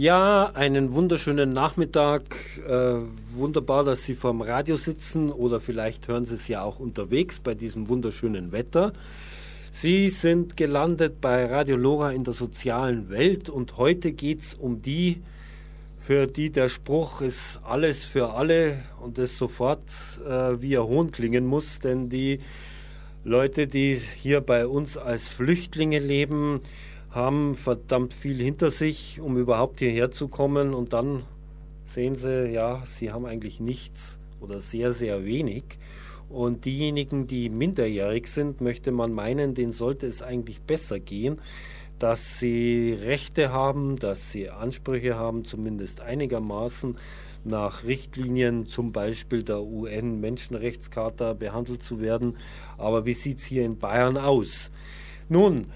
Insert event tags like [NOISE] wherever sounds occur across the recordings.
Ja, einen wunderschönen Nachmittag. Äh, wunderbar, dass Sie vorm Radio sitzen oder vielleicht hören Sie es ja auch unterwegs bei diesem wunderschönen Wetter. Sie sind gelandet bei Radio Lora in der sozialen Welt und heute geht es um die, für die der Spruch ist alles für alle und es sofort äh, wie ein Hohn klingen muss, denn die Leute, die hier bei uns als Flüchtlinge leben, haben verdammt viel hinter sich, um überhaupt hierher zu kommen und dann sehen sie, ja, sie haben eigentlich nichts oder sehr, sehr wenig. Und diejenigen, die minderjährig sind, möchte man meinen, denen sollte es eigentlich besser gehen, dass sie Rechte haben, dass sie Ansprüche haben, zumindest einigermaßen nach Richtlinien zum Beispiel der UN-Menschenrechtscharta behandelt zu werden. Aber wie sieht es hier in Bayern aus? Nun,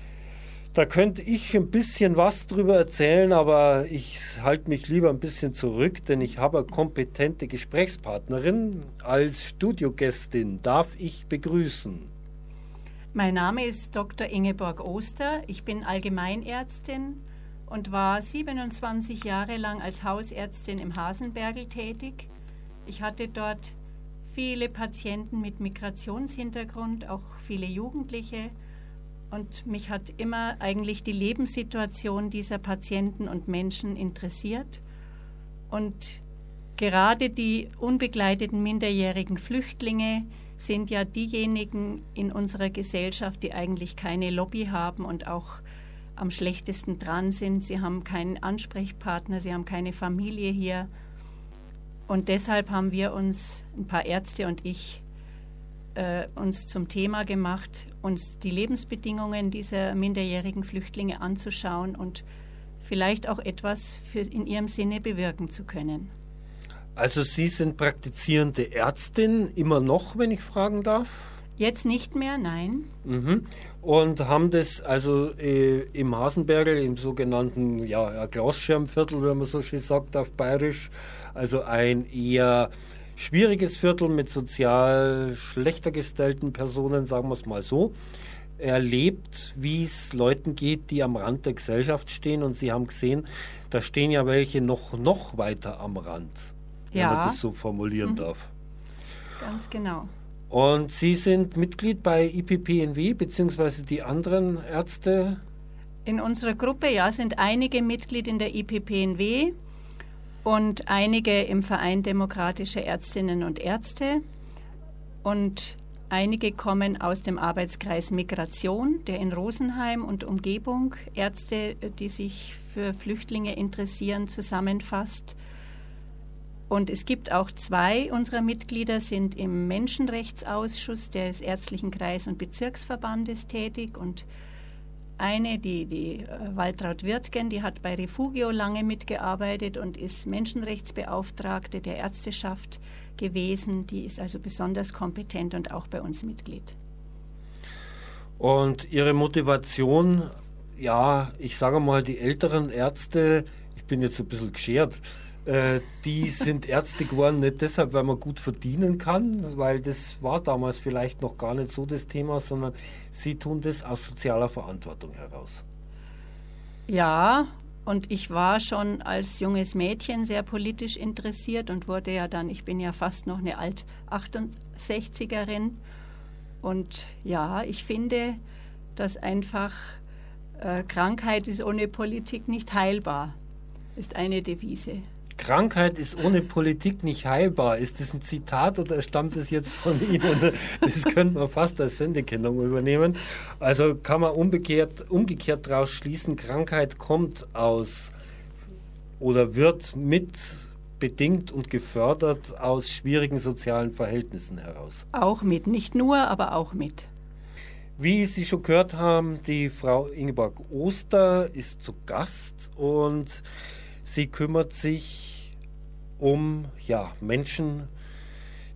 da könnte ich ein bisschen was drüber erzählen, aber ich halte mich lieber ein bisschen zurück, denn ich habe eine kompetente Gesprächspartnerin. Als Studiogästin darf ich begrüßen. Mein Name ist Dr. Ingeborg Oster. Ich bin Allgemeinärztin und war 27 Jahre lang als Hausärztin im Hasenbergel tätig. Ich hatte dort viele Patienten mit Migrationshintergrund, auch viele Jugendliche und mich hat immer eigentlich die Lebenssituation dieser Patienten und Menschen interessiert. Und gerade die unbegleiteten minderjährigen Flüchtlinge sind ja diejenigen in unserer Gesellschaft, die eigentlich keine Lobby haben und auch am schlechtesten dran sind. Sie haben keinen Ansprechpartner, sie haben keine Familie hier. Und deshalb haben wir uns, ein paar Ärzte und ich, äh, uns zum Thema gemacht, uns die Lebensbedingungen dieser minderjährigen Flüchtlinge anzuschauen und vielleicht auch etwas für, in ihrem Sinne bewirken zu können. Also Sie sind praktizierende Ärztin immer noch, wenn ich fragen darf? Jetzt nicht mehr, nein. Mhm. Und haben das also äh, im Hasenbergel, im sogenannten ja, Glasschirmviertel, wenn man so schön sagt auf Bayerisch, also ein eher schwieriges Viertel mit sozial schlechter gestellten Personen, sagen wir es mal so, erlebt, wie es Leuten geht, die am Rand der Gesellschaft stehen. Und Sie haben gesehen, da stehen ja welche noch, noch weiter am Rand, ja. wenn man das so formulieren mhm. darf. Ganz genau. Und Sie sind Mitglied bei IPPNW, beziehungsweise die anderen Ärzte? In unserer Gruppe, ja, sind einige Mitglied in der IPPNW und einige im Verein Demokratische Ärztinnen und Ärzte und einige kommen aus dem Arbeitskreis Migration, der in Rosenheim und Umgebung Ärzte, die sich für Flüchtlinge interessieren, zusammenfasst. Und es gibt auch zwei unserer Mitglieder, sind im Menschenrechtsausschuss des Ärztlichen Kreis- und Bezirksverbandes tätig und eine, die, die äh, Waltraud Wirtgen, die hat bei Refugio lange mitgearbeitet und ist Menschenrechtsbeauftragte der Ärzteschaft gewesen. Die ist also besonders kompetent und auch bei uns Mitglied. Und Ihre Motivation, ja, ich sage mal, die älteren Ärzte, ich bin jetzt ein bisschen geschert, äh, die sind Ärzte geworden, nicht deshalb, weil man gut verdienen kann, weil das war damals vielleicht noch gar nicht so das Thema, sondern sie tun das aus sozialer Verantwortung heraus. Ja, und ich war schon als junges Mädchen sehr politisch interessiert und wurde ja dann, ich bin ja fast noch eine Alt-68erin. Und ja, ich finde, dass einfach äh, Krankheit ist ohne Politik nicht heilbar, ist eine Devise. Krankheit ist ohne Politik nicht heilbar. Ist das ein Zitat oder stammt es jetzt von Ihnen? Das könnte man fast als Sendekennung übernehmen. Also kann man umgekehrt, umgekehrt daraus schließen, Krankheit kommt aus oder wird mit bedingt und gefördert aus schwierigen sozialen Verhältnissen heraus. Auch mit, nicht nur, aber auch mit. Wie Sie schon gehört haben, die Frau Ingeborg Oster ist zu Gast und Sie kümmert sich um ja, Menschen,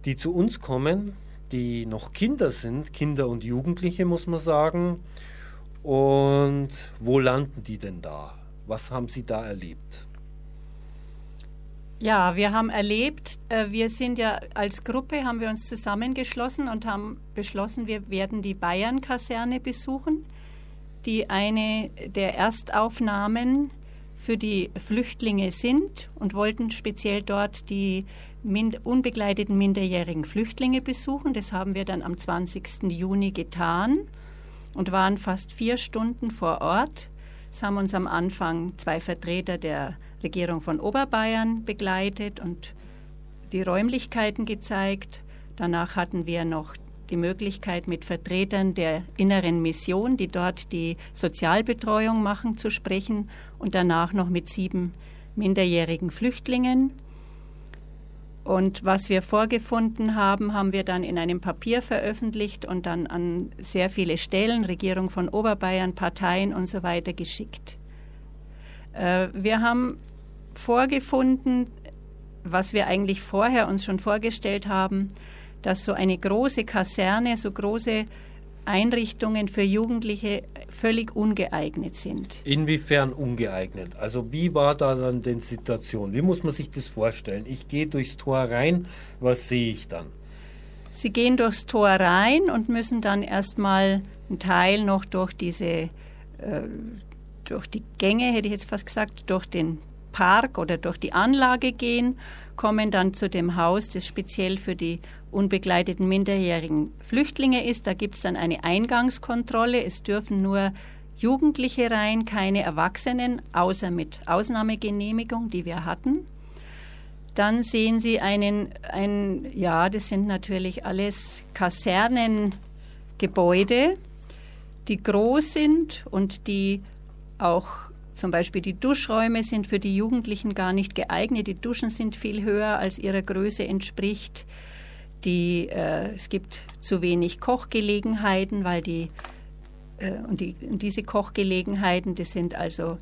die zu uns kommen, die noch Kinder sind, Kinder und Jugendliche muss man sagen. Und wo landen die denn da? Was haben Sie da erlebt? Ja, wir haben erlebt, äh, wir sind ja als Gruppe, haben wir uns zusammengeschlossen und haben beschlossen, wir werden die Bayern-Kaserne besuchen, die eine der Erstaufnahmen für die Flüchtlinge sind und wollten speziell dort die unbegleiteten minderjährigen Flüchtlinge besuchen. Das haben wir dann am 20. Juni getan und waren fast vier Stunden vor Ort. Es haben uns am Anfang zwei Vertreter der Regierung von Oberbayern begleitet und die Räumlichkeiten gezeigt. Danach hatten wir noch die Möglichkeit, mit Vertretern der inneren Mission, die dort die Sozialbetreuung machen, zu sprechen und danach noch mit sieben minderjährigen Flüchtlingen. Und was wir vorgefunden haben, haben wir dann in einem Papier veröffentlicht und dann an sehr viele Stellen, Regierung von Oberbayern, Parteien und so weiter geschickt. Äh, wir haben vorgefunden, was wir eigentlich vorher uns schon vorgestellt haben, dass so eine große Kaserne, so große Einrichtungen für Jugendliche völlig ungeeignet sind. Inwiefern ungeeignet? Also wie war da dann die Situation? Wie muss man sich das vorstellen? Ich gehe durchs Tor rein, was sehe ich dann? Sie gehen durchs Tor rein und müssen dann erstmal einen Teil noch durch diese, äh, durch die Gänge, hätte ich jetzt fast gesagt, durch den Park oder durch die Anlage gehen, kommen dann zu dem Haus, das speziell für die unbegleiteten minderjährigen Flüchtlinge ist. Da gibt es dann eine Eingangskontrolle. Es dürfen nur Jugendliche rein, keine Erwachsenen, außer mit Ausnahmegenehmigung, die wir hatten. Dann sehen Sie einen, ein, ja, das sind natürlich alles Kasernengebäude, die groß sind und die auch zum Beispiel die Duschräume sind für die Jugendlichen gar nicht geeignet. Die Duschen sind viel höher, als ihrer Größe entspricht. Die, äh, es gibt zu wenig Kochgelegenheiten, weil die, äh, und, die, diese Kochgelegenheiten, das sind also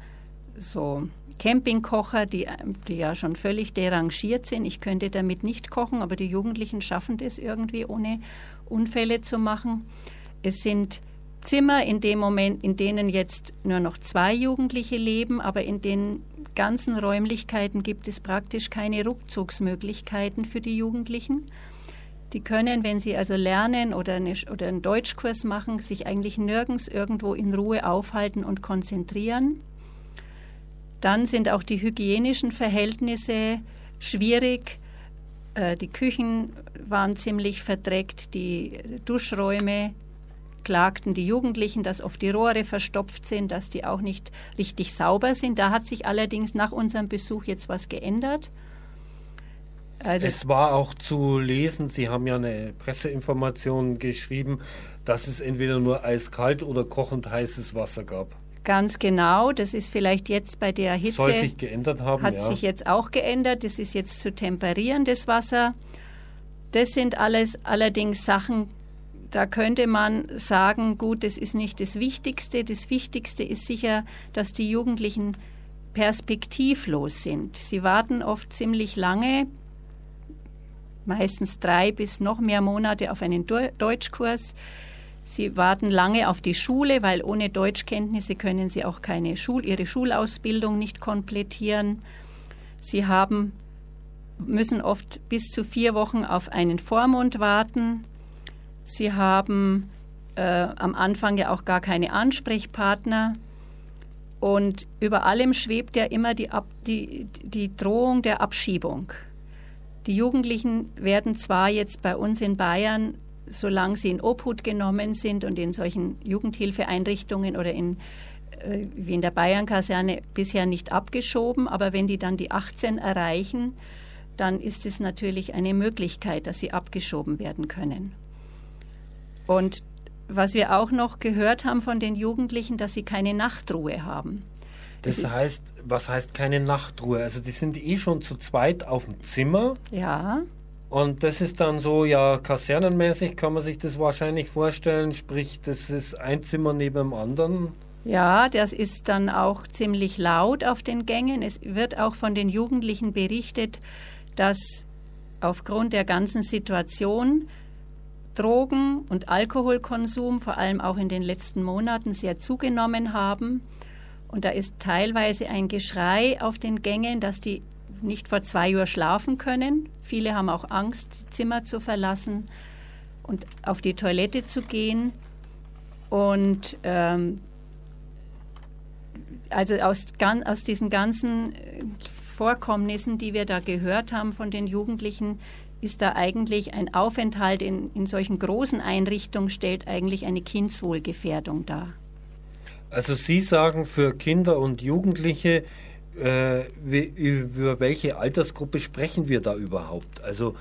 so Campingkocher, die, die ja schon völlig derangiert sind. Ich könnte damit nicht kochen, aber die Jugendlichen schaffen das irgendwie, ohne Unfälle zu machen. Es sind Zimmer in dem Moment, in denen jetzt nur noch zwei Jugendliche leben, aber in den ganzen Räumlichkeiten gibt es praktisch keine Rückzugsmöglichkeiten für die Jugendlichen. Die können, wenn sie also lernen oder, eine, oder einen Deutschkurs machen, sich eigentlich nirgends irgendwo in Ruhe aufhalten und konzentrieren. Dann sind auch die hygienischen Verhältnisse schwierig. Äh, die Küchen waren ziemlich verdreckt, die Duschräume klagten die Jugendlichen, dass oft die Rohre verstopft sind, dass die auch nicht richtig sauber sind. Da hat sich allerdings nach unserem Besuch jetzt was geändert. Also es war auch zu lesen, Sie haben ja eine Presseinformation geschrieben, dass es entweder nur eiskalt oder kochend heißes Wasser gab. Ganz genau, das ist vielleicht jetzt bei der Hitze. Soll sich geändert haben, Hat ja. sich jetzt auch geändert. Das ist jetzt zu temperierendes Wasser. Das sind alles allerdings Sachen, da könnte man sagen, gut, das ist nicht das Wichtigste. Das Wichtigste ist sicher, dass die Jugendlichen perspektivlos sind. Sie warten oft ziemlich lange, meistens drei bis noch mehr Monate auf einen Deutschkurs. Sie warten lange auf die Schule, weil ohne Deutschkenntnisse können sie auch keine Schul ihre Schulausbildung nicht komplettieren. Sie haben, müssen oft bis zu vier Wochen auf einen Vormund warten. Sie haben äh, am Anfang ja auch gar keine Ansprechpartner. Und über allem schwebt ja immer die, Ab die, die Drohung der Abschiebung. Die Jugendlichen werden zwar jetzt bei uns in Bayern, solange sie in Obhut genommen sind und in solchen Jugendhilfeeinrichtungen oder in, äh, wie in der Bayernkaserne bisher nicht abgeschoben, aber wenn die dann die 18 erreichen, dann ist es natürlich eine Möglichkeit, dass sie abgeschoben werden können. Und was wir auch noch gehört haben von den Jugendlichen, dass sie keine Nachtruhe haben. Das heißt, was heißt keine Nachtruhe? Also die sind eh schon zu zweit auf dem Zimmer. Ja. Und das ist dann so, ja, kasernenmäßig kann man sich das wahrscheinlich vorstellen. Sprich, das ist ein Zimmer neben dem anderen. Ja, das ist dann auch ziemlich laut auf den Gängen. Es wird auch von den Jugendlichen berichtet, dass aufgrund der ganzen Situation Drogen- und Alkoholkonsum vor allem auch in den letzten Monaten sehr zugenommen haben. Und da ist teilweise ein Geschrei auf den Gängen, dass die nicht vor zwei Uhr schlafen können. Viele haben auch Angst, Zimmer zu verlassen und auf die Toilette zu gehen. Und ähm, also aus, aus diesen ganzen äh, Vorkommnissen, die wir da gehört haben von den Jugendlichen, ist da eigentlich ein Aufenthalt in, in solchen großen Einrichtungen, stellt eigentlich eine Kindswohlgefährdung dar. Also Sie sagen für Kinder und Jugendliche, äh, über welche Altersgruppe sprechen wir da überhaupt? Also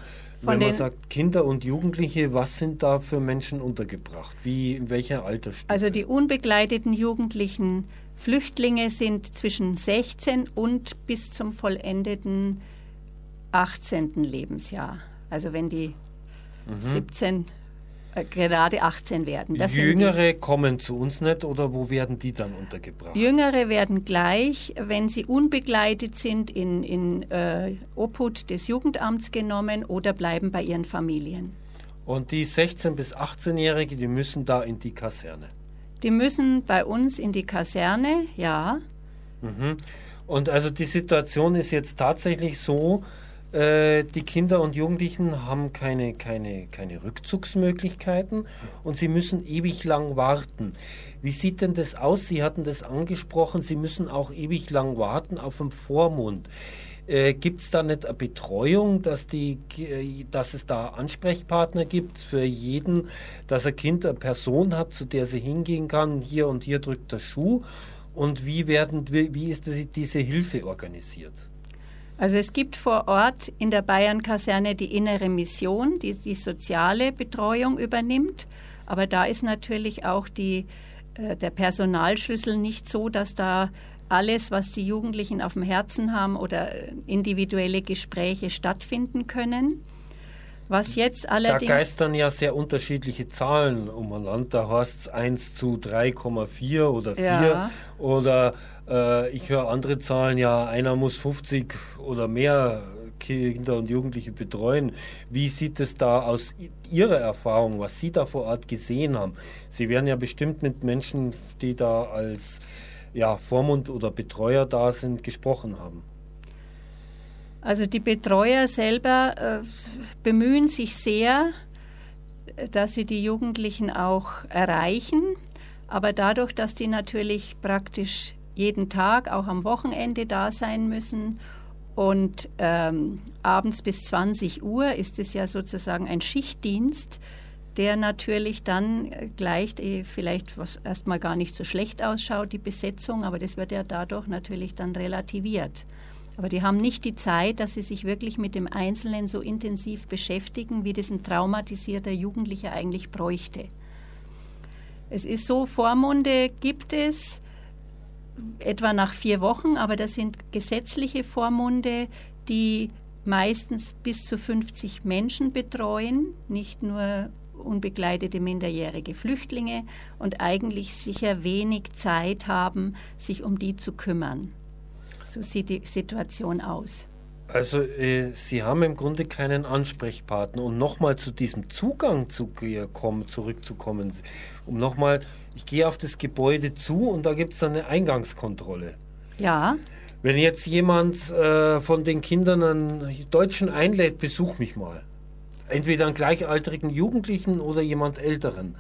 Von wenn man sagt Kinder und Jugendliche, was sind da für Menschen untergebracht? Wie in welcher Altersstufe? Also die unbegleiteten Jugendlichen Flüchtlinge sind zwischen 16 und bis zum vollendeten 18. Lebensjahr. Also wenn die mhm. 17 äh, gerade 18 werden. Das Jüngere kommen zu uns nicht oder wo werden die dann untergebracht? Jüngere werden gleich, wenn sie unbegleitet sind, in, in äh, Obhut des Jugendamts genommen oder bleiben bei ihren Familien. Und die 16- bis 18-Jährigen, die müssen da in die Kaserne? Die müssen bei uns in die Kaserne, ja. Mhm. Und also die Situation ist jetzt tatsächlich so, äh, die Kinder und Jugendlichen haben keine, keine, keine Rückzugsmöglichkeiten und sie müssen ewig lang warten. Wie sieht denn das aus? Sie hatten das angesprochen, Sie müssen auch ewig lang warten auf dem Vormund. Äh, gibt es da nicht eine Betreuung, dass, die, dass es da Ansprechpartner gibt für jeden, dass ein Kind eine Person hat, zu der sie hingehen kann, hier und hier drückt der Schuh? Und wie, werden, wie ist diese Hilfe organisiert? Also es gibt vor Ort in der Bayern-Kaserne die innere Mission, die die soziale Betreuung übernimmt. Aber da ist natürlich auch die, äh, der Personalschlüssel nicht so, dass da alles, was die Jugendlichen auf dem Herzen haben oder äh, individuelle Gespräche stattfinden können. Was jetzt allerdings. Da geistern ja sehr unterschiedliche Zahlen umeinander. Da heißt es 1 zu 3,4 oder 4 ja. oder äh, ich höre andere Zahlen, ja, einer muss 50 oder mehr Kinder und Jugendliche betreuen. Wie sieht es da aus Ihrer Erfahrung, was Sie da vor Ort gesehen haben? Sie werden ja bestimmt mit Menschen, die da als ja, Vormund oder Betreuer da sind, gesprochen haben. Also die Betreuer selber äh, bemühen sich sehr, dass sie die Jugendlichen auch erreichen. Aber dadurch, dass die natürlich praktisch jeden Tag, auch am Wochenende da sein müssen. Und ähm, abends bis 20 Uhr ist es ja sozusagen ein Schichtdienst, der natürlich dann gleich äh, vielleicht, was erstmal gar nicht so schlecht ausschaut, die Besetzung, aber das wird ja dadurch natürlich dann relativiert. Aber die haben nicht die Zeit, dass sie sich wirklich mit dem Einzelnen so intensiv beschäftigen, wie das ein traumatisierter Jugendlicher eigentlich bräuchte. Es ist so, Vormunde gibt es, etwa nach vier Wochen, aber das sind gesetzliche Vormunde, die meistens bis zu 50 Menschen betreuen, nicht nur unbegleitete minderjährige Flüchtlinge und eigentlich sicher wenig Zeit haben, sich um die zu kümmern. So sieht die Situation aus. Also äh, Sie haben im Grunde keinen Ansprechpartner. Und nochmal zu diesem Zugang zu kommen, zurückzukommen, um nochmal ich gehe auf das Gebäude zu und da gibt es dann eine Eingangskontrolle. Ja. Wenn jetzt jemand äh, von den Kindern einen Deutschen einlädt, besuch mich mal. Entweder einen gleichaltrigen Jugendlichen oder jemand Älteren.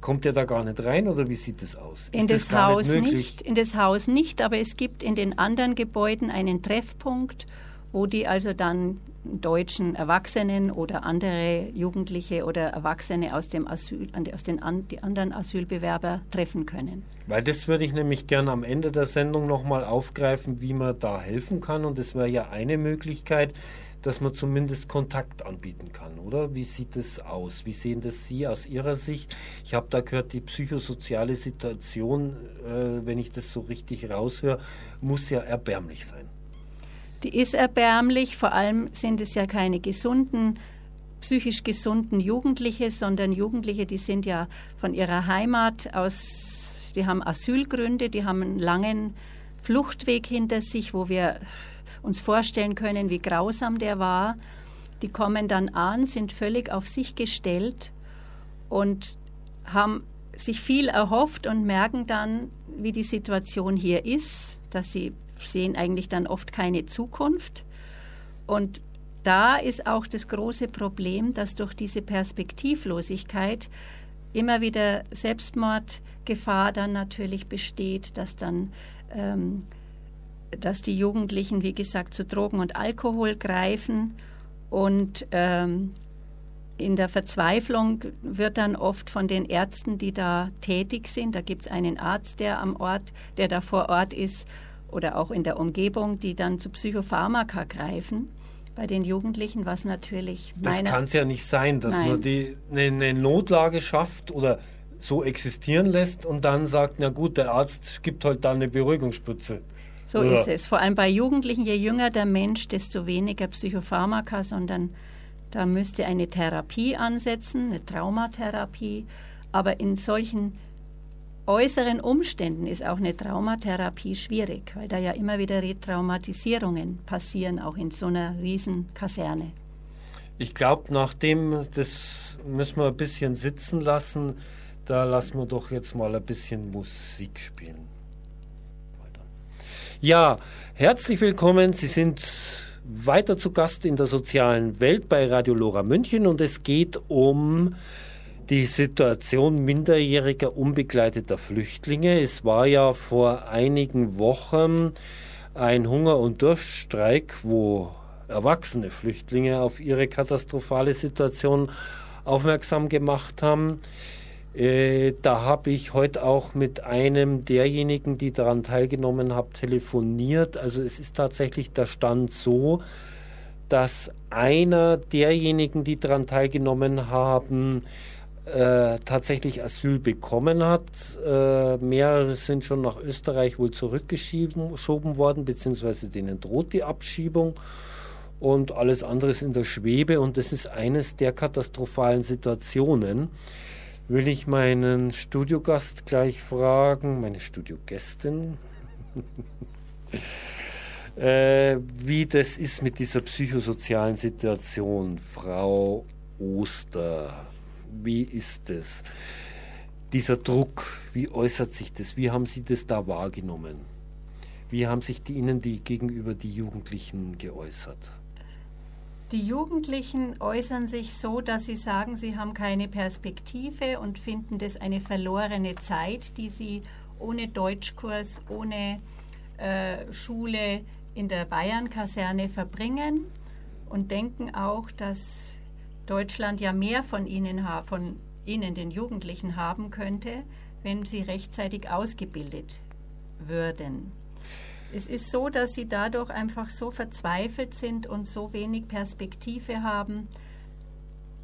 Kommt der da gar nicht rein oder wie sieht das aus? In das, das Haus nicht, nicht, in das Haus nicht, aber es gibt in den anderen Gebäuden einen Treffpunkt, wo die also dann deutschen Erwachsenen oder andere Jugendliche oder Erwachsene aus, dem Asyl, aus den an, die anderen Asylbewerber treffen können. Weil das würde ich nämlich gerne am Ende der Sendung nochmal aufgreifen, wie man da helfen kann. Und das wäre ja eine Möglichkeit, dass man zumindest Kontakt anbieten kann, oder? Wie sieht es aus? Wie sehen das Sie aus Ihrer Sicht? Ich habe da gehört, die psychosoziale Situation, äh, wenn ich das so richtig raushöre, muss ja erbärmlich sein die ist erbärmlich. Vor allem sind es ja keine gesunden, psychisch gesunden Jugendliche, sondern Jugendliche, die sind ja von ihrer Heimat aus, die haben Asylgründe, die haben einen langen Fluchtweg hinter sich, wo wir uns vorstellen können, wie grausam der war. Die kommen dann an, sind völlig auf sich gestellt und haben sich viel erhofft und merken dann, wie die Situation hier ist, dass sie sehen eigentlich dann oft keine Zukunft. Und da ist auch das große Problem, dass durch diese Perspektivlosigkeit immer wieder Selbstmordgefahr dann natürlich besteht, dass dann ähm, dass die Jugendlichen, wie gesagt, zu Drogen und Alkohol greifen und ähm, in der Verzweiflung wird dann oft von den Ärzten, die da tätig sind, da gibt es einen Arzt, der am Ort, der da vor Ort ist oder auch in der Umgebung, die dann zu Psychopharmaka greifen bei den Jugendlichen, was natürlich Das kann es ja nicht sein, dass Nein. man die eine, eine Notlage schafft oder so existieren lässt und dann sagt, na gut, der Arzt gibt halt dann eine Beruhigungsspritze. So ja. ist es. Vor allem bei Jugendlichen, je jünger der Mensch, desto weniger Psychopharmaka, sondern da müsste eine Therapie ansetzen, eine Traumatherapie. Aber in solchen äußeren Umständen ist auch eine Traumatherapie schwierig, weil da ja immer wieder Retraumatisierungen passieren, auch in so einer riesen Kaserne. Ich glaube, nachdem, das müssen wir ein bisschen sitzen lassen, da lassen wir doch jetzt mal ein bisschen Musik spielen. Ja, herzlich willkommen. Sie sind weiter zu Gast in der sozialen Welt bei Radio Lora München und es geht um die Situation minderjähriger unbegleiteter Flüchtlinge. Es war ja vor einigen Wochen ein Hunger- und Durststreik, wo erwachsene Flüchtlinge auf ihre katastrophale Situation aufmerksam gemacht haben. Äh, da habe ich heute auch mit einem derjenigen, die daran teilgenommen haben, telefoniert. Also es ist tatsächlich der Stand so, dass einer derjenigen, die daran teilgenommen haben, äh, tatsächlich Asyl bekommen hat. Äh, mehrere sind schon nach Österreich wohl zurückgeschoben worden, beziehungsweise denen droht die Abschiebung. Und alles andere ist in der Schwebe. Und das ist eines der katastrophalen Situationen will ich meinen Studiogast gleich fragen, meine Studiogästin, [LAUGHS] äh, wie das ist mit dieser psychosozialen Situation. Frau Oster, wie ist es? Dieser Druck, wie äußert sich das? Wie haben Sie das da wahrgenommen? Wie haben sich die Ihnen die gegenüber die Jugendlichen geäußert? Die Jugendlichen äußern sich so, dass sie sagen, sie haben keine Perspektive und finden das eine verlorene Zeit, die sie ohne Deutschkurs, ohne äh, Schule in der Bayern-Kaserne verbringen und denken auch, dass Deutschland ja mehr von ihnen, von ihnen, den Jugendlichen, haben könnte, wenn sie rechtzeitig ausgebildet würden. Es ist so, dass sie dadurch einfach so verzweifelt sind und so wenig Perspektive haben,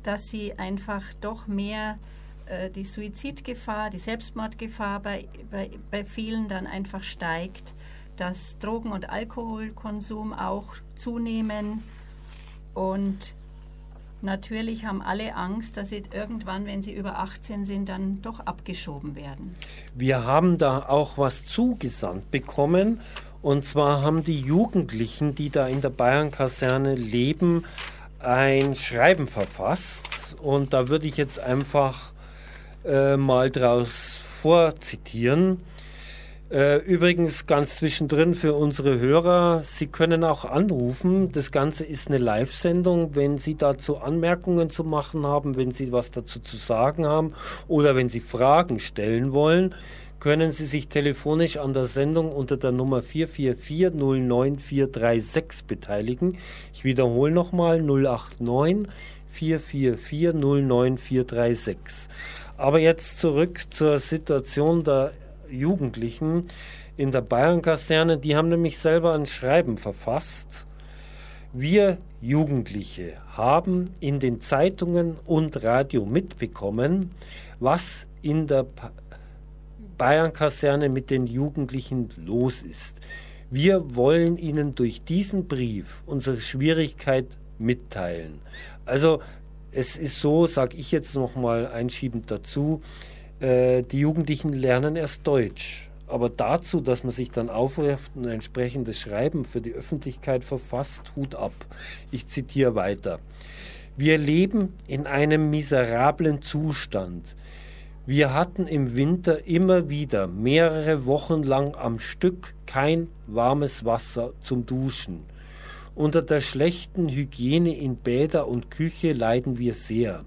dass sie einfach doch mehr äh, die Suizidgefahr, die Selbstmordgefahr bei, bei, bei vielen dann einfach steigt, dass Drogen- und Alkoholkonsum auch zunehmen und natürlich haben alle Angst, dass sie irgendwann, wenn sie über 18 sind, dann doch abgeschoben werden. Wir haben da auch was zugesandt bekommen und zwar haben die Jugendlichen, die da in der Bayern-Kaserne leben, ein Schreiben verfasst. Und da würde ich jetzt einfach äh, mal draus vorzitieren. Äh, übrigens ganz zwischendrin für unsere Hörer, Sie können auch anrufen. Das Ganze ist eine Live-Sendung. Wenn Sie dazu Anmerkungen zu machen haben, wenn Sie was dazu zu sagen haben oder wenn Sie Fragen stellen wollen, können Sie sich telefonisch an der Sendung unter der Nummer 444 beteiligen. Ich wiederhole nochmal 089 444 Aber jetzt zurück zur Situation der Jugendlichen in der Bayern-Kaserne. Die haben nämlich selber ein Schreiben verfasst. Wir Jugendliche haben in den Zeitungen und Radio mitbekommen, was in der Bayern-Kaserne mit den Jugendlichen los ist. Wir wollen Ihnen durch diesen Brief unsere Schwierigkeit mitteilen. Also es ist so, sage ich jetzt nochmal einschiebend dazu, äh, die Jugendlichen lernen erst Deutsch. Aber dazu, dass man sich dann aufruft und ein entsprechendes Schreiben für die Öffentlichkeit verfasst, Hut ab. Ich zitiere weiter. Wir leben in einem miserablen Zustand. Wir hatten im Winter immer wieder mehrere Wochen lang am Stück kein warmes Wasser zum Duschen. Unter der schlechten Hygiene in Bäder und Küche leiden wir sehr.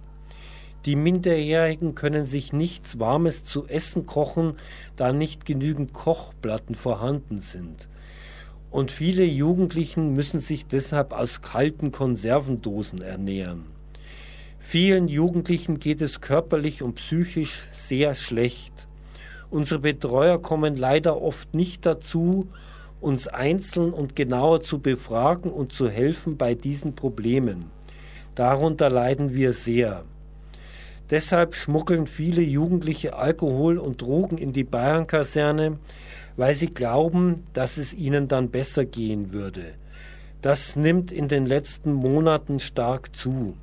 Die Minderjährigen können sich nichts Warmes zu essen kochen, da nicht genügend Kochplatten vorhanden sind. Und viele Jugendlichen müssen sich deshalb aus kalten Konservendosen ernähren. Vielen Jugendlichen geht es körperlich und psychisch sehr schlecht. Unsere Betreuer kommen leider oft nicht dazu, uns einzeln und genauer zu befragen und zu helfen bei diesen Problemen. Darunter leiden wir sehr. Deshalb schmuggeln viele Jugendliche Alkohol und Drogen in die Bayernkaserne, weil sie glauben, dass es ihnen dann besser gehen würde. Das nimmt in den letzten Monaten stark zu.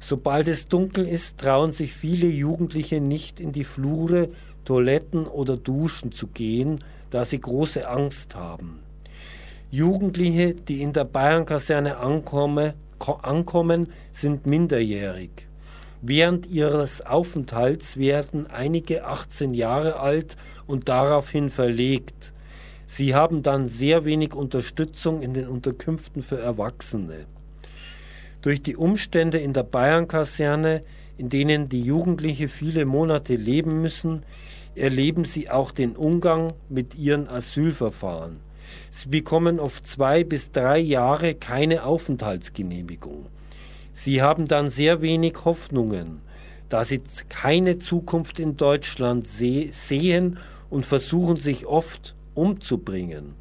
Sobald es dunkel ist, trauen sich viele Jugendliche nicht in die Flure, Toiletten oder Duschen zu gehen, da sie große Angst haben. Jugendliche, die in der Bayernkaserne ankommen, sind minderjährig. Während ihres Aufenthalts werden einige 18 Jahre alt und daraufhin verlegt. Sie haben dann sehr wenig Unterstützung in den Unterkünften für Erwachsene. Durch die Umstände in der Bayernkaserne, in denen die Jugendliche viele Monate leben müssen, erleben sie auch den Umgang mit ihren Asylverfahren. Sie bekommen oft zwei bis drei Jahre keine Aufenthaltsgenehmigung. Sie haben dann sehr wenig Hoffnungen, da sie keine Zukunft in Deutschland se sehen und versuchen sich oft umzubringen.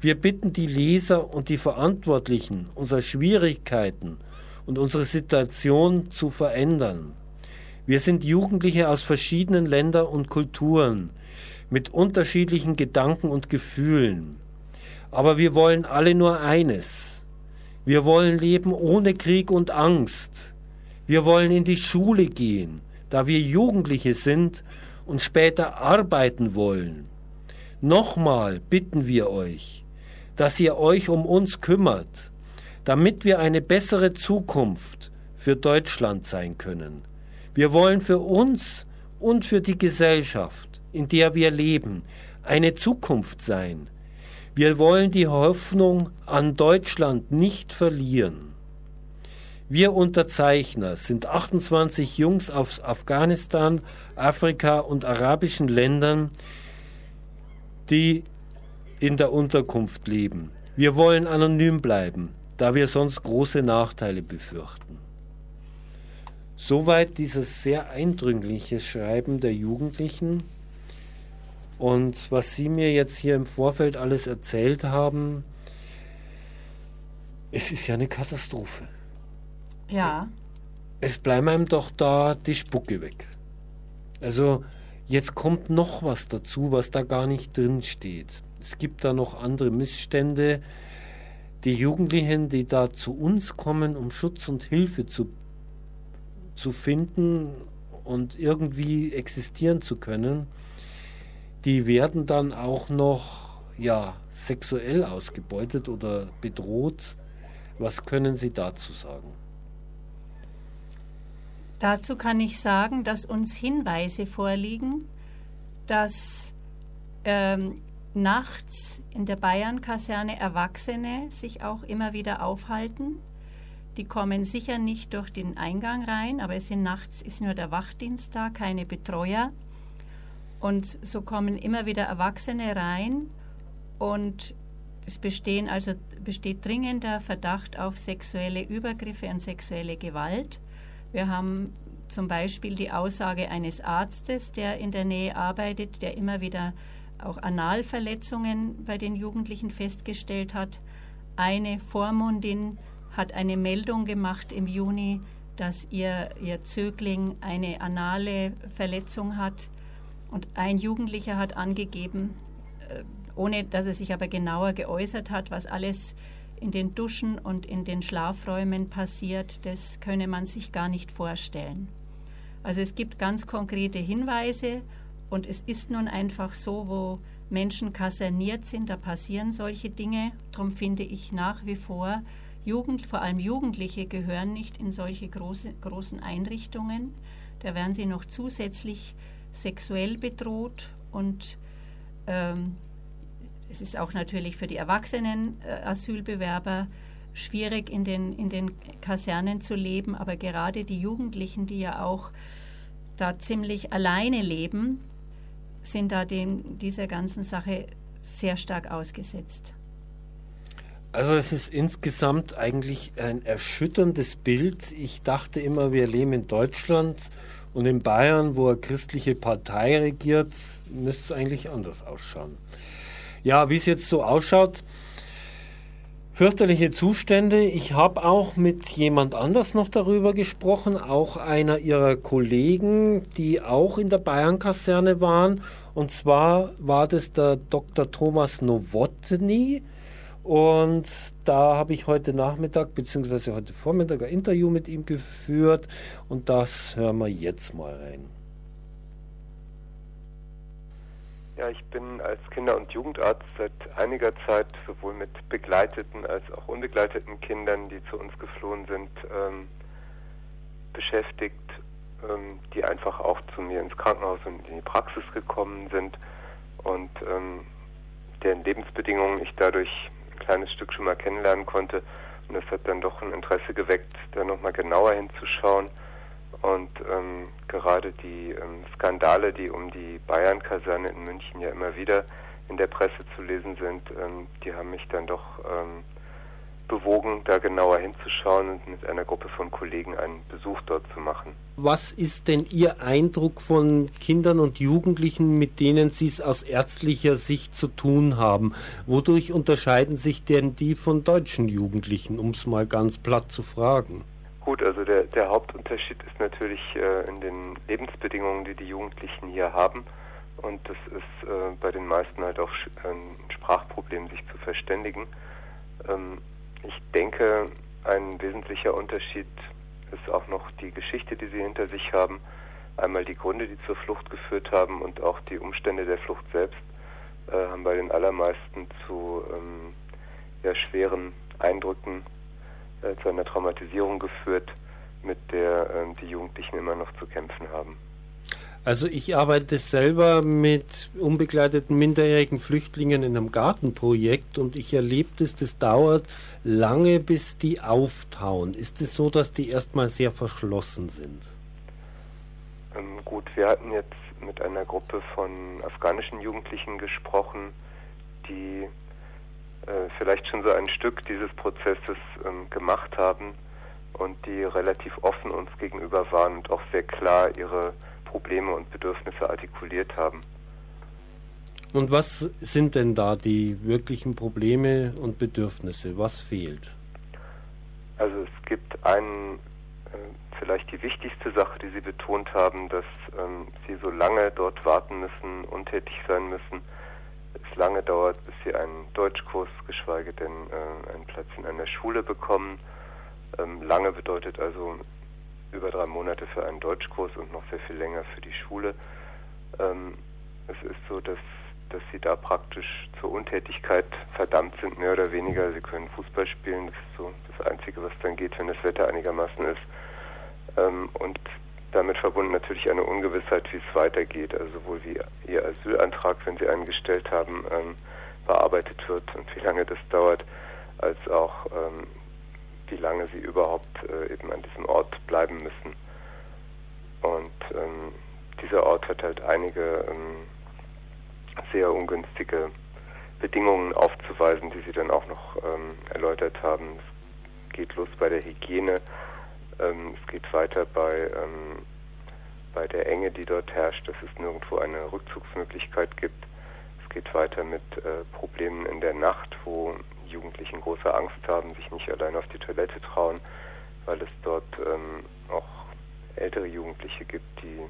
Wir bitten die Leser und die Verantwortlichen, unsere Schwierigkeiten und unsere Situation zu verändern. Wir sind Jugendliche aus verschiedenen Ländern und Kulturen mit unterschiedlichen Gedanken und Gefühlen. Aber wir wollen alle nur eines. Wir wollen leben ohne Krieg und Angst. Wir wollen in die Schule gehen, da wir Jugendliche sind und später arbeiten wollen. Nochmal bitten wir euch, dass ihr euch um uns kümmert, damit wir eine bessere Zukunft für Deutschland sein können. Wir wollen für uns und für die Gesellschaft, in der wir leben, eine Zukunft sein. Wir wollen die Hoffnung an Deutschland nicht verlieren. Wir Unterzeichner sind 28 Jungs aus Afghanistan, Afrika und arabischen Ländern, die in der Unterkunft leben. Wir wollen anonym bleiben, da wir sonst große Nachteile befürchten. Soweit dieses sehr eindrückliche Schreiben der Jugendlichen. Und was Sie mir jetzt hier im Vorfeld alles erzählt haben, es ist ja eine Katastrophe. Ja. Es bleibt einem doch da die Spucke weg. Also jetzt kommt noch was dazu, was da gar nicht drin steht. Es gibt da noch andere Missstände. Die Jugendlichen, die da zu uns kommen, um Schutz und Hilfe zu zu finden und irgendwie existieren zu können, die werden dann auch noch ja, sexuell ausgebeutet oder bedroht. Was können Sie dazu sagen? Dazu kann ich sagen, dass uns Hinweise vorliegen, dass ähm, nachts in der Bayern-Kaserne Erwachsene sich auch immer wieder aufhalten die kommen sicher nicht durch den Eingang rein, aber es sind nachts ist nur der Wachdienst da, keine Betreuer. Und so kommen immer wieder Erwachsene rein und es bestehen also, besteht dringender Verdacht auf sexuelle Übergriffe und sexuelle Gewalt. Wir haben zum Beispiel die Aussage eines Arztes, der in der Nähe arbeitet, der immer wieder auch Analverletzungen bei den Jugendlichen festgestellt hat. Eine Vormundin hat eine Meldung gemacht im Juni, dass ihr, ihr Zögling eine anale Verletzung hat. Und ein Jugendlicher hat angegeben, äh, ohne dass er sich aber genauer geäußert hat, was alles in den Duschen und in den Schlafräumen passiert, das könne man sich gar nicht vorstellen. Also es gibt ganz konkrete Hinweise und es ist nun einfach so, wo Menschen kaserniert sind, da passieren solche Dinge. Darum finde ich nach wie vor, Jugend, vor allem Jugendliche gehören nicht in solche große, großen Einrichtungen. Da werden sie noch zusätzlich sexuell bedroht und ähm, es ist auch natürlich für die erwachsenen äh, Asylbewerber schwierig in den, in den Kasernen zu leben, aber gerade die Jugendlichen, die ja auch da ziemlich alleine leben, sind da dem, dieser ganzen Sache sehr stark ausgesetzt. Also es ist insgesamt eigentlich ein erschütterndes Bild. Ich dachte immer, wir leben in Deutschland und in Bayern, wo eine christliche Partei regiert, müsste es eigentlich anders ausschauen. Ja, wie es jetzt so ausschaut, fürchterliche Zustände. Ich habe auch mit jemand anders noch darüber gesprochen, auch einer ihrer Kollegen, die auch in der Bayern-Kaserne waren. Und zwar war das der Dr. Thomas Nowotny. Und da habe ich heute Nachmittag bzw. heute Vormittag ein Interview mit ihm geführt und das hören wir jetzt mal rein. Ja, ich bin als Kinder- und Jugendarzt seit einiger Zeit sowohl mit begleiteten als auch unbegleiteten Kindern, die zu uns geflohen sind, ähm, beschäftigt, ähm, die einfach auch zu mir ins Krankenhaus und in die Praxis gekommen sind und ähm, deren Lebensbedingungen ich dadurch kleines Stück schon mal kennenlernen konnte. Und das hat dann doch ein Interesse geweckt, da nochmal genauer hinzuschauen und ähm, gerade die ähm, Skandale, die um die Bayern-Kaserne in München ja immer wieder in der Presse zu lesen sind, ähm, die haben mich dann doch ähm, bewogen, da genauer hinzuschauen und mit einer Gruppe von Kollegen einen Besuch dort zu machen. Was ist denn Ihr Eindruck von Kindern und Jugendlichen, mit denen Sie es aus ärztlicher Sicht zu tun haben? Wodurch unterscheiden sich denn die von deutschen Jugendlichen, um es mal ganz platt zu fragen? Gut, also der, der Hauptunterschied ist natürlich äh, in den Lebensbedingungen, die die Jugendlichen hier haben. Und das ist äh, bei den meisten halt auch ein Sprachproblem, sich zu verständigen. Ähm, ich denke, ein wesentlicher Unterschied ist auch noch die Geschichte, die sie hinter sich haben. Einmal die Gründe, die zur Flucht geführt haben und auch die Umstände der Flucht selbst äh, haben bei den allermeisten zu ähm, ja, schweren Eindrücken äh, zu einer Traumatisierung geführt, mit der äh, die Jugendlichen immer noch zu kämpfen haben. Also ich arbeite selber mit unbegleiteten minderjährigen Flüchtlingen in einem Gartenprojekt und ich erlebe das, das dauert lange, bis die auftauen. Ist es so, dass die erstmal sehr verschlossen sind? Ähm, gut, wir hatten jetzt mit einer Gruppe von afghanischen Jugendlichen gesprochen, die äh, vielleicht schon so ein Stück dieses Prozesses ähm, gemacht haben und die relativ offen uns gegenüber waren und auch sehr klar ihre Probleme und Bedürfnisse artikuliert haben. Und was sind denn da die wirklichen Probleme und Bedürfnisse? Was fehlt? Also es gibt einen, äh, vielleicht die wichtigste Sache, die Sie betont haben, dass ähm, Sie so lange dort warten müssen, untätig sein müssen, es lange dauert, bis sie einen Deutschkurs, geschweige denn äh, einen Platz in einer Schule bekommen. Ähm, lange bedeutet also über drei Monate für einen Deutschkurs und noch sehr viel länger für die Schule. Ähm, es ist so, dass, dass sie da praktisch zur Untätigkeit verdammt sind, mehr oder weniger. Sie können Fußball spielen, das ist so das Einzige, was dann geht, wenn das Wetter einigermaßen ist. Ähm, und damit verbunden natürlich eine Ungewissheit, wie es weitergeht, also sowohl wie Ihr Asylantrag, wenn Sie einen gestellt haben, ähm, bearbeitet wird und wie lange das dauert, als auch ähm, wie lange Sie überhaupt äh, eben an diesem Ort bleiben müssen. Und ähm, dieser Ort hat halt einige ähm, sehr ungünstige Bedingungen aufzuweisen, die Sie dann auch noch ähm, erläutert haben. Es geht los bei der Hygiene ähm, es geht weiter bei, ähm, bei der Enge, die dort herrscht, dass es nirgendwo eine Rückzugsmöglichkeit gibt. Es geht weiter mit äh, Problemen in der Nacht, wo Jugendlichen große Angst haben, sich nicht allein auf die Toilette trauen, weil es dort ähm, auch ältere Jugendliche gibt, die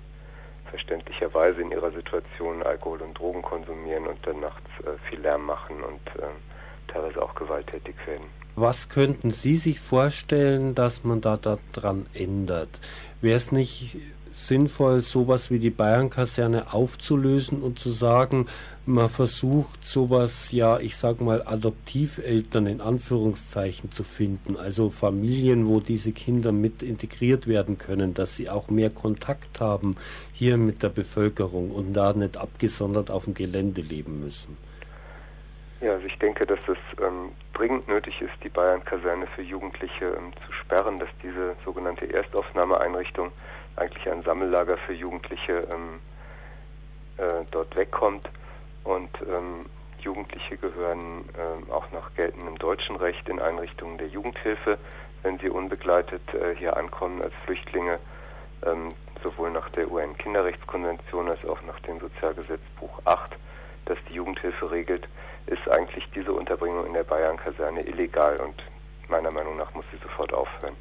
verständlicherweise in ihrer Situation Alkohol und Drogen konsumieren und dann nachts äh, viel Lärm machen und äh, teilweise auch gewalttätig werden. Was könnten Sie sich vorstellen, dass man da daran ändert? Wäre es nicht sinnvoll, sowas wie die Bayern-Kaserne aufzulösen und zu sagen, man versucht sowas, ja, ich sag mal, Adoptiveltern in Anführungszeichen zu finden, also Familien, wo diese Kinder mit integriert werden können, dass sie auch mehr Kontakt haben hier mit der Bevölkerung und da nicht abgesondert auf dem Gelände leben müssen. Ja, also ich denke, dass es ähm, dringend nötig ist, die Bayern-Kaserne für Jugendliche ähm, zu sperren, dass diese sogenannte Erstaufnahmeeinrichtung eigentlich ein Sammellager für Jugendliche ähm, äh, dort wegkommt. Und ähm, Jugendliche gehören ähm, auch nach geltendem deutschen Recht in Einrichtungen der Jugendhilfe, wenn sie unbegleitet äh, hier ankommen als Flüchtlinge, ähm, sowohl nach der UN-Kinderrechtskonvention als auch nach dem Sozialgesetzbuch 8, das die Jugendhilfe regelt, ist eigentlich diese Unterbringung in der Bayern-Kaserne illegal und meiner Meinung nach muss sie sofort aufhören.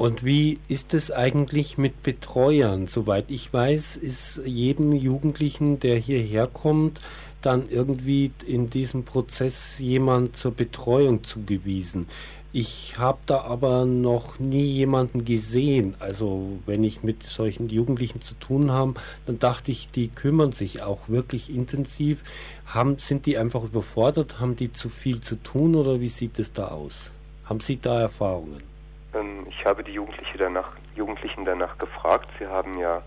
Und wie ist es eigentlich mit Betreuern? Soweit ich weiß, ist jedem Jugendlichen, der hierher kommt, dann irgendwie in diesem Prozess jemand zur Betreuung zugewiesen. Ich habe da aber noch nie jemanden gesehen. Also wenn ich mit solchen Jugendlichen zu tun habe, dann dachte ich, die kümmern sich auch wirklich intensiv. Haben, sind die einfach überfordert? Haben die zu viel zu tun oder wie sieht es da aus? Haben Sie da Erfahrungen? Ähm, ich habe die Jugendliche danach, Jugendlichen danach gefragt. Sie haben ja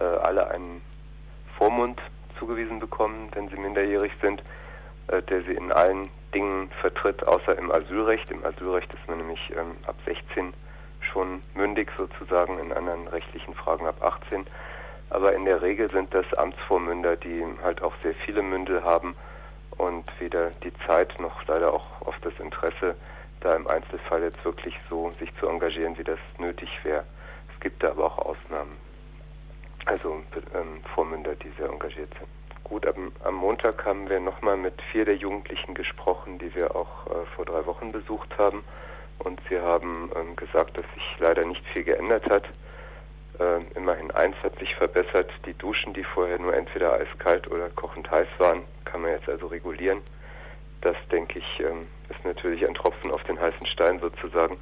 äh, alle einen Vormund zugewiesen bekommen, wenn sie minderjährig sind, äh, der sie in allen Dingen vertritt, außer im Asylrecht. Im Asylrecht ist man nämlich ähm, ab 16 schon mündig sozusagen, in anderen rechtlichen Fragen ab 18. Aber in der Regel sind das Amtsvormünder, die halt auch sehr viele Mündel haben und weder die Zeit noch leider auch oft das Interesse da im Einzelfall jetzt wirklich so sich zu engagieren, wie das nötig wäre. Es gibt da aber auch Ausnahmen. Also ähm, Vormünder, die sehr engagiert sind. Gut, am, am Montag haben wir nochmal mit vier der Jugendlichen gesprochen, die wir auch äh, vor drei Wochen besucht haben. Und sie haben ähm, gesagt, dass sich leider nicht viel geändert hat. Ähm, immerhin eins hat sich verbessert. Die Duschen, die vorher nur entweder eiskalt oder kochend heiß waren, kann man jetzt also regulieren. Das, denke ich, ähm, ist natürlich ein Tropfen auf den heißen Stein sozusagen.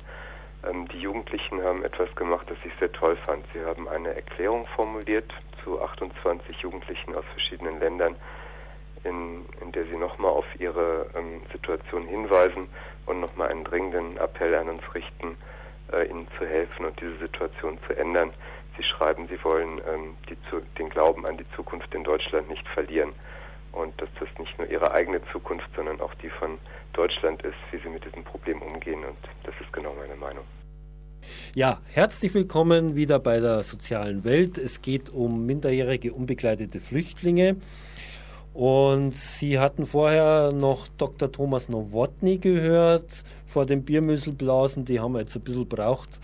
Ähm, die Jugendlichen haben etwas gemacht, das ich sehr toll fand. Sie haben eine Erklärung formuliert zu 28 Jugendlichen aus verschiedenen Ländern, in, in der sie nochmal auf ihre ähm, Situation hinweisen und nochmal einen dringenden Appell an uns richten, äh, ihnen zu helfen und diese Situation zu ändern. Sie schreiben, sie wollen die, den Glauben an die Zukunft in Deutschland nicht verlieren und dass das nicht nur ihre eigene Zukunft, sondern auch die von Deutschland ist, wie sie mit diesem Problem umgehen und das ist genau meine Meinung. Ja, herzlich willkommen wieder bei der sozialen Welt. Es geht um minderjährige unbegleitete Flüchtlinge. Und Sie hatten vorher noch Dr. Thomas Nowotny gehört vor dem Biermüsselblasen. Die haben wir jetzt ein bisschen braucht.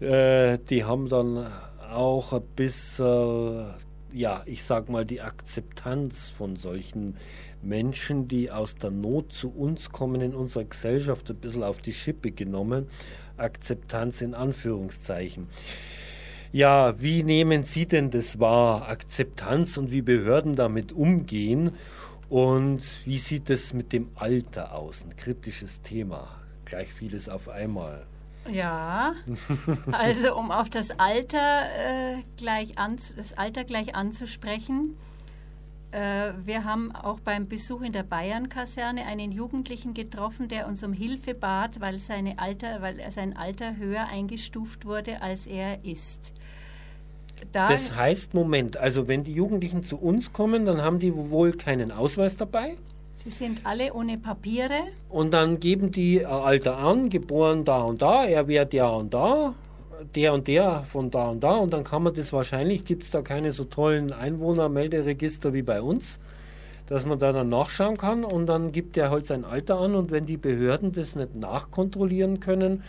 Äh, die haben dann auch ein bisschen, ja, ich sag mal, die Akzeptanz von solchen Menschen, die aus der Not zu uns kommen, in unserer Gesellschaft ein bisschen auf die Schippe genommen. Akzeptanz in Anführungszeichen. Ja, wie nehmen Sie denn das wahr, Akzeptanz und wie Behörden damit umgehen? Und wie sieht es mit dem Alter aus? Ein kritisches Thema. Gleich vieles auf einmal. Ja, [LAUGHS] also um auf das Alter, äh, gleich, an, das Alter gleich anzusprechen. Äh, wir haben auch beim Besuch in der Bayern-Kaserne einen Jugendlichen getroffen, der uns um Hilfe bat, weil, seine Alter, weil sein Alter höher eingestuft wurde, als er ist. Da das heißt, Moment, also wenn die Jugendlichen zu uns kommen, dann haben die wohl keinen Ausweis dabei? Sie sind alle ohne Papiere. Und dann geben die Alter an, geboren da und da, er wird ja und da, der und der von da und da und dann kann man das wahrscheinlich, gibt es da keine so tollen Einwohnermelderegister wie bei uns, dass man da dann nachschauen kann und dann gibt der halt sein Alter an und wenn die Behörden das nicht nachkontrollieren können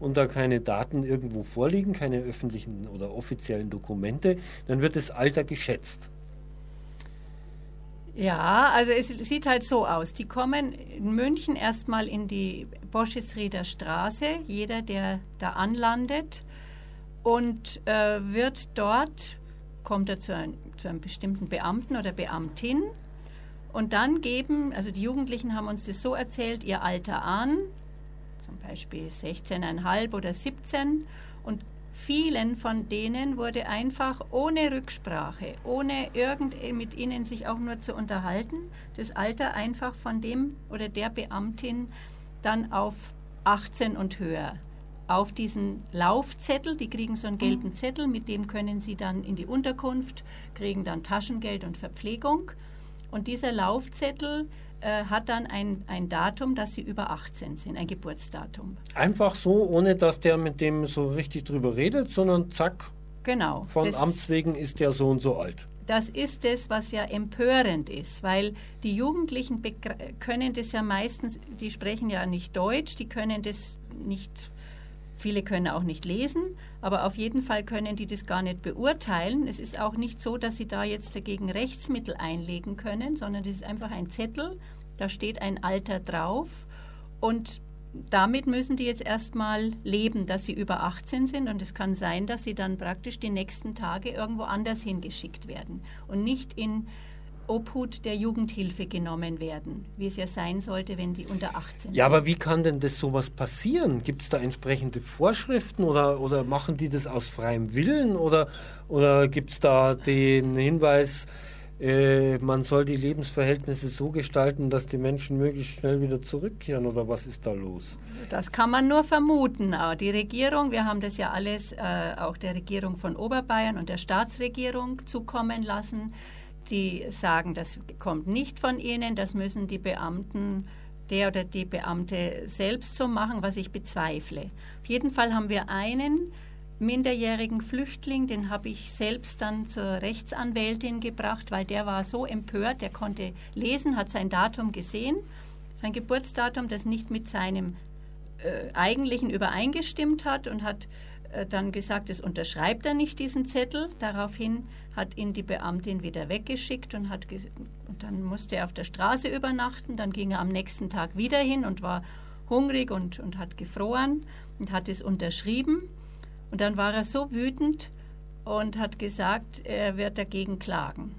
und da keine Daten irgendwo vorliegen, keine öffentlichen oder offiziellen Dokumente, dann wird das Alter geschätzt. Ja, also es sieht halt so aus. Die kommen in München erstmal in die Boschesrieder Straße, jeder, der da anlandet, und äh, wird dort, kommt er zu, ein, zu einem bestimmten Beamten oder Beamtin. Und dann geben, also die Jugendlichen haben uns das so erzählt, ihr Alter an, zum Beispiel 16,5 oder 17 und vielen von denen wurde einfach ohne Rücksprache, ohne irgend mit ihnen sich auch nur zu unterhalten, das Alter einfach von dem oder der Beamtin dann auf 18 und höher auf diesen Laufzettel, die kriegen so einen gelben mhm. Zettel, mit dem können sie dann in die Unterkunft, kriegen dann Taschengeld und Verpflegung. Und dieser Laufzettel äh, hat dann ein, ein Datum, dass sie über 18 sind, ein Geburtsdatum. Einfach so, ohne dass der mit dem so richtig drüber redet, sondern zack. Genau. Von Amts wegen ist der so und so alt. Das ist es, was ja empörend ist, weil die Jugendlichen können das ja meistens, die sprechen ja nicht Deutsch, die können das nicht, viele können auch nicht lesen, aber auf jeden Fall können die das gar nicht beurteilen. Es ist auch nicht so, dass sie da jetzt dagegen Rechtsmittel einlegen können, sondern das ist einfach ein Zettel, da steht ein Alter drauf und damit müssen die jetzt erstmal leben, dass sie über 18 sind und es kann sein, dass sie dann praktisch die nächsten Tage irgendwo anders hingeschickt werden und nicht in Obhut der Jugendhilfe genommen werden, wie es ja sein sollte, wenn die unter 18 sind. Ja, aber wie kann denn das sowas passieren? Gibt es da entsprechende Vorschriften oder, oder machen die das aus freiem Willen oder, oder gibt es da den Hinweis, äh, man soll die Lebensverhältnisse so gestalten, dass die Menschen möglichst schnell wieder zurückkehren oder was ist da los? Das kann man nur vermuten. Aber die Regierung, wir haben das ja alles äh, auch der Regierung von Oberbayern und der Staatsregierung zukommen lassen. Die sagen, das kommt nicht von ihnen, das müssen die Beamten der oder die Beamte selbst so machen, was ich bezweifle. Auf jeden Fall haben wir einen minderjährigen Flüchtling, den habe ich selbst dann zur Rechtsanwältin gebracht, weil der war so empört, der konnte lesen, hat sein Datum gesehen, sein Geburtsdatum, das nicht mit seinem äh, eigentlichen übereingestimmt hat und hat äh, dann gesagt, es unterschreibt er nicht diesen Zettel. Daraufhin hat ihn die Beamtin wieder weggeschickt und, hat und dann musste er auf der Straße übernachten. Dann ging er am nächsten Tag wieder hin und war hungrig und, und hat gefroren und hat es unterschrieben. Und dann war er so wütend und hat gesagt, er wird dagegen klagen.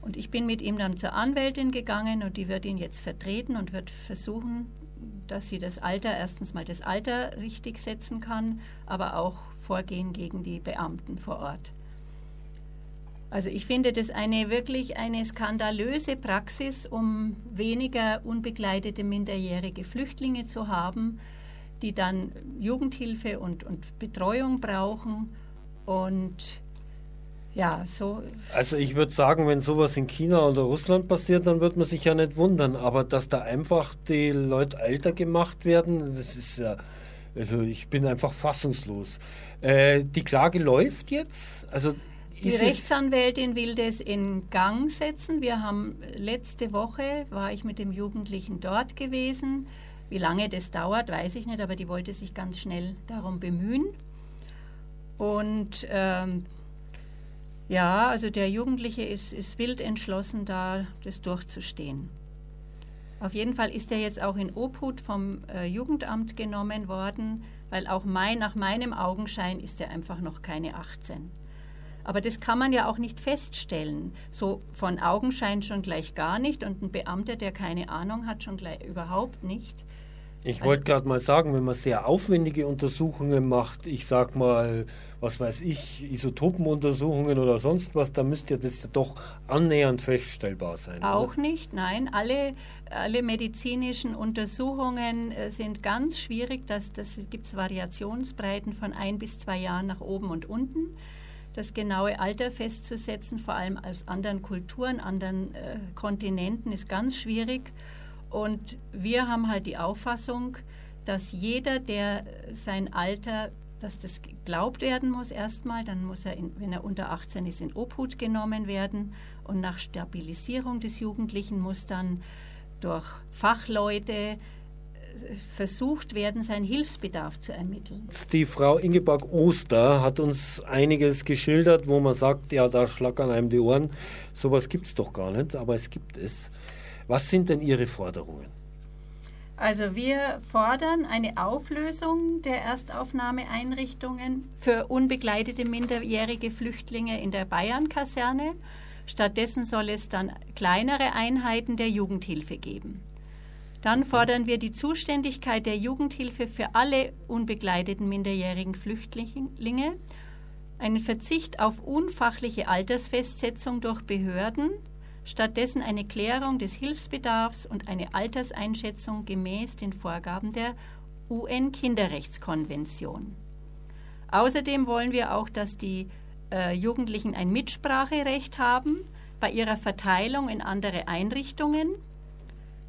Und ich bin mit ihm dann zur Anwältin gegangen und die wird ihn jetzt vertreten und wird versuchen, dass sie das Alter, erstens mal das Alter richtig setzen kann, aber auch vorgehen gegen die Beamten vor Ort. Also ich finde das eine wirklich eine skandalöse Praxis, um weniger unbegleitete minderjährige Flüchtlinge zu haben, die dann Jugendhilfe und, und Betreuung brauchen. Und ja, so. Also ich würde sagen, wenn sowas in China oder Russland passiert, dann wird man sich ja nicht wundern. Aber dass da einfach die Leute älter gemacht werden, das ist ja. Also ich bin einfach fassungslos. Äh, die Klage läuft jetzt. Also die Rechtsanwältin will das in Gang setzen. Wir haben letzte Woche war ich mit dem Jugendlichen dort gewesen. Wie lange das dauert, weiß ich nicht, aber die wollte sich ganz schnell darum bemühen. Und ähm, ja, also der Jugendliche ist, ist wild entschlossen, da das durchzustehen. Auf jeden Fall ist er jetzt auch in Obhut vom äh, Jugendamt genommen worden, weil auch mein, nach meinem Augenschein ist er einfach noch keine 18. Aber das kann man ja auch nicht feststellen. So von Augenschein schon gleich gar nicht und ein Beamter, der keine Ahnung hat, schon gleich überhaupt nicht. Ich also, wollte gerade mal sagen, wenn man sehr aufwendige Untersuchungen macht, ich sag mal, was weiß ich, Isotopenuntersuchungen oder sonst was, da müsste ja das doch annähernd feststellbar sein. Auch oder? nicht, nein. Alle, alle medizinischen Untersuchungen äh, sind ganz schwierig. Das, das gibt es Variationsbreiten von ein bis zwei Jahren nach oben und unten. Das genaue Alter festzusetzen, vor allem aus anderen Kulturen, anderen äh, Kontinenten, ist ganz schwierig. Und wir haben halt die Auffassung, dass jeder, der sein Alter, dass das geglaubt werden muss erstmal, dann muss er, in, wenn er unter 18 ist, in Obhut genommen werden und nach Stabilisierung des Jugendlichen muss dann durch Fachleute äh, versucht werden, seinen Hilfsbedarf zu ermitteln. Die Frau Ingeborg Oster hat uns einiges geschildert, wo man sagt, ja, da schlackern einem die Ohren. Sowas gibt es doch gar nicht, aber es gibt es. Was sind denn Ihre Forderungen? Also wir fordern eine Auflösung der Erstaufnahmeeinrichtungen für unbegleitete minderjährige Flüchtlinge in der Bayern-Kaserne. Stattdessen soll es dann kleinere Einheiten der Jugendhilfe geben. Dann fordern wir die Zuständigkeit der Jugendhilfe für alle unbegleiteten minderjährigen Flüchtlinge, einen Verzicht auf unfachliche Altersfestsetzung durch Behörden stattdessen eine Klärung des Hilfsbedarfs und eine Alterseinschätzung gemäß den Vorgaben der UN-Kinderrechtskonvention. Außerdem wollen wir auch, dass die äh, Jugendlichen ein Mitspracherecht haben bei ihrer Verteilung in andere Einrichtungen.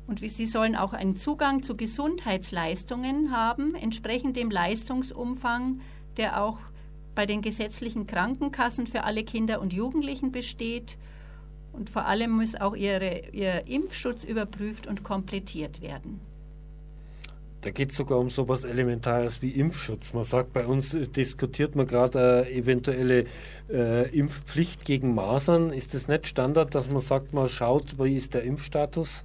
Und sie sollen auch einen Zugang zu Gesundheitsleistungen haben, entsprechend dem Leistungsumfang, der auch bei den gesetzlichen Krankenkassen für alle Kinder und Jugendlichen besteht. Und vor allem muss auch ihre, ihr Impfschutz überprüft und komplettiert werden. Da geht es sogar um so etwas Elementares wie Impfschutz. Man sagt, bei uns äh, diskutiert man gerade äh, eventuelle äh, Impfpflicht gegen Masern. Ist das nicht Standard, dass man sagt, man schaut, wie ist der Impfstatus?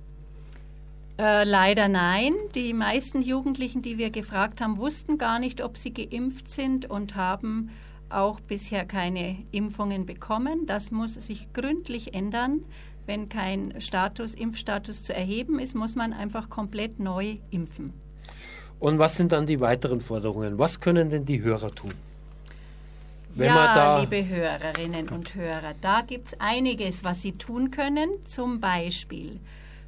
Äh, leider nein. Die meisten Jugendlichen, die wir gefragt haben, wussten gar nicht, ob sie geimpft sind und haben auch bisher keine Impfungen bekommen. Das muss sich gründlich ändern. Wenn kein Status, Impfstatus zu erheben ist, muss man einfach komplett neu impfen. Und was sind dann die weiteren Forderungen? Was können denn die Hörer tun? Wenn ja, liebe Hörerinnen und Hörer, da gibt es einiges, was Sie tun können. Zum Beispiel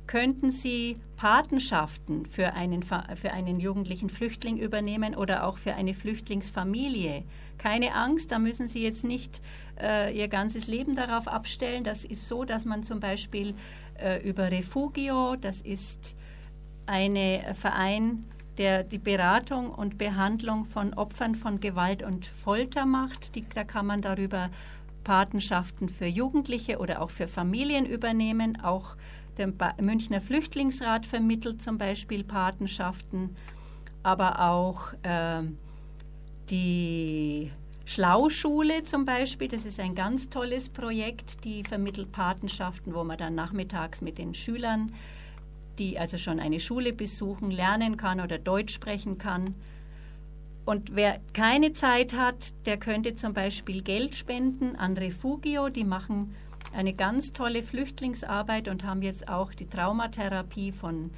könnten Sie Patenschaften für einen, für einen jugendlichen Flüchtling übernehmen oder auch für eine Flüchtlingsfamilie. Keine Angst, da müssen Sie jetzt nicht äh, Ihr ganzes Leben darauf abstellen. Das ist so, dass man zum Beispiel äh, über Refugio, das ist ein Verein, der die Beratung und Behandlung von Opfern von Gewalt und Folter macht. Die, da kann man darüber Patenschaften für Jugendliche oder auch für Familien übernehmen. Auch der Münchner Flüchtlingsrat vermittelt zum Beispiel Patenschaften, aber auch äh, die Schlauschule zum Beispiel, das ist ein ganz tolles Projekt, die vermittelt Patenschaften, wo man dann nachmittags mit den Schülern die also schon eine Schule besuchen, lernen kann oder Deutsch sprechen kann. Und wer keine Zeit hat, der könnte zum Beispiel Geld spenden an Refugio. Die machen eine ganz tolle Flüchtlingsarbeit und haben jetzt auch die Traumatherapie von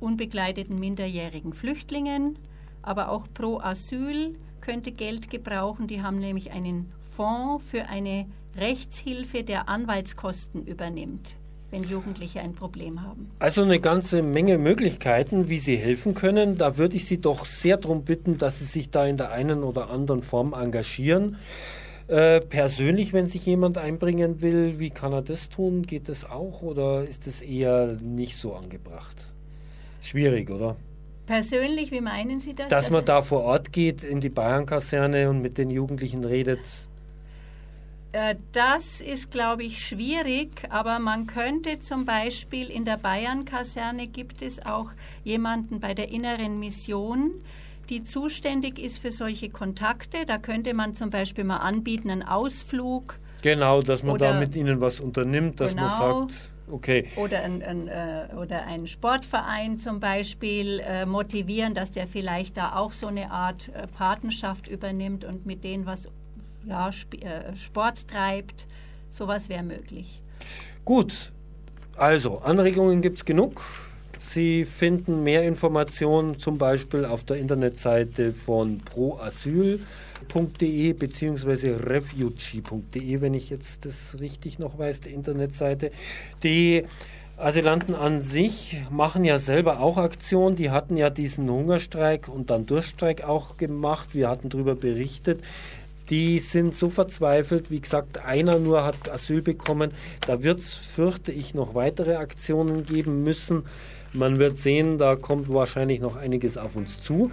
unbegleiteten minderjährigen Flüchtlingen. Aber auch Pro Asyl könnte Geld gebrauchen. Die haben nämlich einen Fonds für eine Rechtshilfe, der Anwaltskosten übernimmt wenn Jugendliche ein Problem haben. Also eine ganze Menge Möglichkeiten, wie Sie helfen können. Da würde ich Sie doch sehr darum bitten, dass Sie sich da in der einen oder anderen Form engagieren. Äh, persönlich, wenn sich jemand einbringen will, wie kann er das tun? Geht das auch oder ist es eher nicht so angebracht? Schwierig, oder? Persönlich, wie meinen Sie das? Dass man da vor Ort geht in die Bayernkaserne und mit den Jugendlichen redet. Äh, das ist, glaube ich, schwierig, aber man könnte zum Beispiel in der Bayern-Kaserne gibt es auch jemanden bei der inneren Mission, die zuständig ist für solche Kontakte. Da könnte man zum Beispiel mal anbieten, einen Ausflug. Genau, dass man da mit ihnen was unternimmt, dass genau, man sagt, okay. Oder ein, ein, äh, oder ein Sportverein zum Beispiel äh, motivieren, dass der vielleicht da auch so eine Art äh, Patenschaft übernimmt und mit denen was ja, Sp äh, Sport treibt. Sowas wäre möglich. Gut, also Anregungen gibt es genug. Sie finden mehr Informationen zum Beispiel auf der Internetseite von proasyl.de bzw. refugee.de, wenn ich jetzt das richtig noch weiß, die Internetseite. Die Asylanten an sich machen ja selber auch Aktionen. Die hatten ja diesen Hungerstreik und dann Durchstreik auch gemacht. Wir hatten darüber berichtet die sind so verzweifelt. Wie gesagt, einer nur hat Asyl bekommen. Da wird es, fürchte ich, noch weitere Aktionen geben müssen. Man wird sehen, da kommt wahrscheinlich noch einiges auf uns zu.